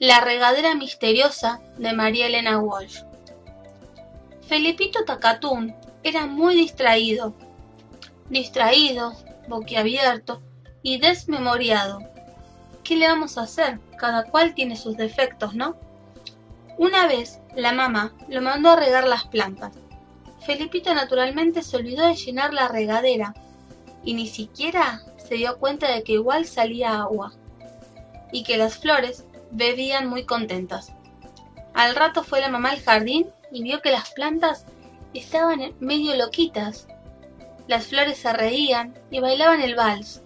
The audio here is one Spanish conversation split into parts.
La regadera misteriosa de María Elena Walsh. Felipito Tacatún era muy distraído. Distraído, boquiabierto y desmemoriado. ¿Qué le vamos a hacer? Cada cual tiene sus defectos, ¿no? Una vez, la mamá lo mandó a regar las plantas. Felipito naturalmente se olvidó de llenar la regadera y ni siquiera se dio cuenta de que igual salía agua y que las flores bebían muy contentas. Al rato fue la mamá al jardín y vio que las plantas estaban medio loquitas. Las flores se reían y bailaban el vals,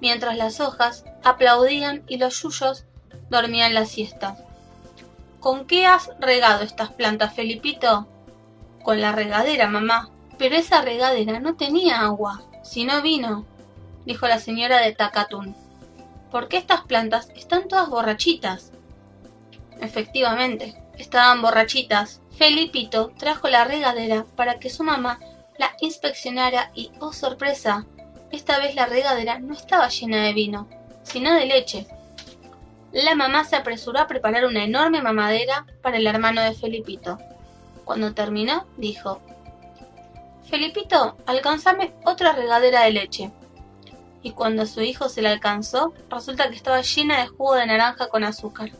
mientras las hojas aplaudían y los yuyos dormían la siesta. ¿Con qué has regado estas plantas, Felipito? Con la regadera, mamá. Pero esa regadera no tenía agua, sino vino, dijo la señora de Tacatún porque estas plantas están todas borrachitas. Efectivamente, estaban borrachitas. Felipito trajo la regadera para que su mamá la inspeccionara y, oh sorpresa, esta vez la regadera no estaba llena de vino, sino de leche. La mamá se apresuró a preparar una enorme mamadera para el hermano de Felipito. Cuando terminó, dijo, Felipito, alcanzame otra regadera de leche y cuando su hijo se la alcanzó, resulta que estaba llena de jugo de naranja con azúcar.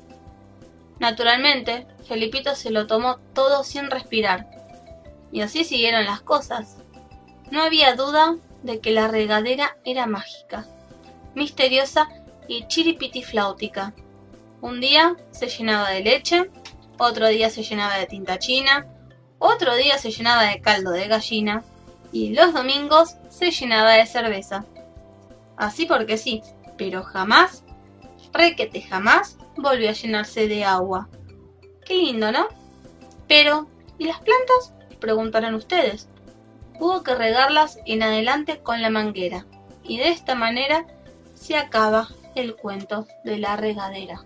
Naturalmente, Felipito se lo tomó todo sin respirar. Y así siguieron las cosas. No había duda de que la regadera era mágica, misteriosa y chiripitifláutica. Un día se llenaba de leche, otro día se llenaba de tinta china, otro día se llenaba de caldo de gallina y los domingos se llenaba de cerveza así porque sí, pero jamás, requete jamás, volvió a llenarse de agua. Qué lindo, ¿no? Pero, ¿y las plantas? Preguntarán ustedes. Hubo que regarlas en adelante con la manguera, y de esta manera se acaba el cuento de la regadera.